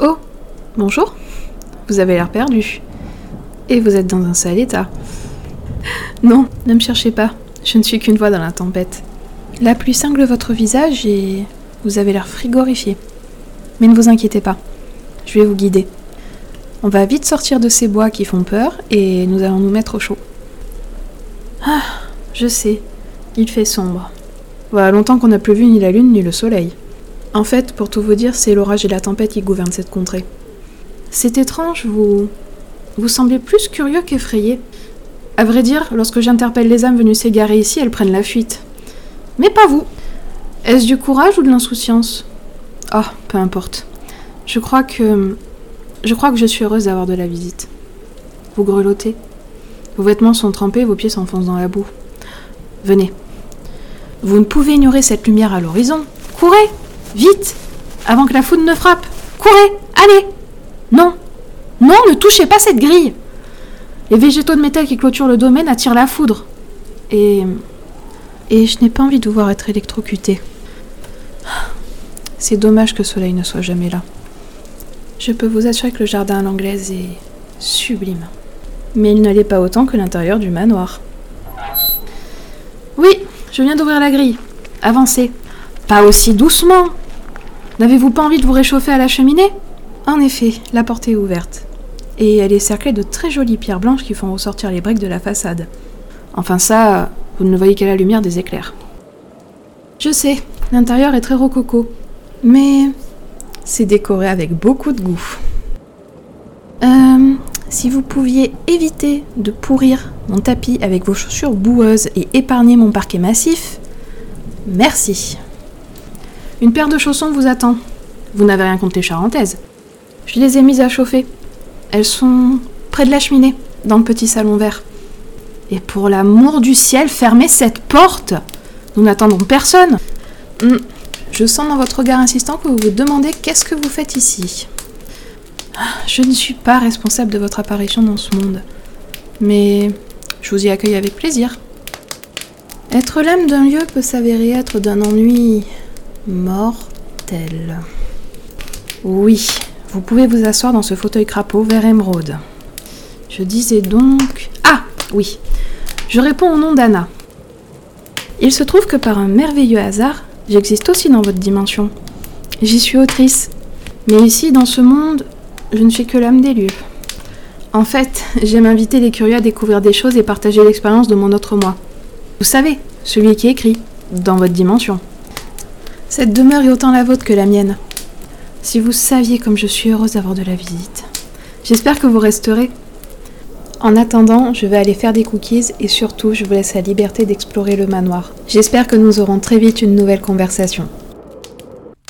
Oh, bonjour. Vous avez l'air perdu. Et vous êtes dans un sale état. Non, ne me cherchez pas. Je ne suis qu'une voix dans la tempête. La pluie cingle votre visage et vous avez l'air frigorifié. Mais ne vous inquiétez pas. Je vais vous guider. On va vite sortir de ces bois qui font peur et nous allons nous mettre au chaud. Ah, je sais. Il fait sombre. Voilà longtemps qu'on n'a plus vu ni la lune ni le soleil. En fait, pour tout vous dire, c'est l'orage et la tempête qui gouvernent cette contrée. C'est étrange, vous. Vous semblez plus curieux qu'effrayé. À vrai dire, lorsque j'interpelle les âmes venues s'égarer ici, elles prennent la fuite. Mais pas vous. Est-ce du courage ou de l'insouciance? Oh, peu importe. Je crois que. Je crois que je suis heureuse d'avoir de la visite. Vous grelottez. Vos vêtements sont trempés, vos pieds s'enfoncent dans la boue. Venez. Vous ne pouvez ignorer cette lumière à l'horizon. Courez Vite Avant que la foudre ne frappe Courez Allez Non Non, ne touchez pas cette grille Les végétaux de métal qui clôturent le domaine attirent la foudre. Et. Et je n'ai pas envie de voir être électrocuté. C'est dommage que le soleil ne soit jamais là. Je peux vous assurer que le jardin à l'anglaise est sublime. Mais il ne l'est pas autant que l'intérieur du manoir. Oui, je viens d'ouvrir la grille. Avancez. Pas aussi doucement. N'avez-vous pas envie de vous réchauffer à la cheminée? En effet, la porte est ouverte. Et elle est cerclée de très jolies pierres blanches qui font ressortir les briques de la façade. Enfin ça, vous ne voyez qu'à la lumière des éclairs. Je sais, l'intérieur est très rococo. Mais c'est décoré avec beaucoup de goût. Euh, si vous pouviez éviter de pourrir mon tapis avec vos chaussures boueuses et épargner mon parquet massif, merci. Une paire de chaussons vous attend. Vous n'avez rien contre les charentaises. Je les ai mises à chauffer. Elles sont près de la cheminée, dans le petit salon vert. Et pour l'amour du ciel, fermez cette porte Nous n'attendons personne hmm. Je sens dans votre regard insistant que vous vous demandez qu'est-ce que vous faites ici. Je ne suis pas responsable de votre apparition dans ce monde, mais je vous y accueille avec plaisir. Être l'âme d'un lieu peut s'avérer être d'un ennui mortel. Oui, vous pouvez vous asseoir dans ce fauteuil crapaud vert émeraude. Je disais donc... Ah, oui. Je réponds au nom d'Anna. Il se trouve que par un merveilleux hasard, J'existe aussi dans votre dimension. J'y suis autrice. Mais ici, dans ce monde, je ne suis que l'âme des lieux. En fait, j'aime inviter les curieux à découvrir des choses et partager l'expérience de mon autre moi. Vous savez, celui qui écrit, dans votre dimension. Cette demeure est autant la vôtre que la mienne. Si vous saviez comme je suis heureuse d'avoir de la visite. J'espère que vous resterez. En attendant, je vais aller faire des cookies et surtout, je vous laisse la liberté d'explorer le manoir. J'espère que nous aurons très vite une nouvelle conversation.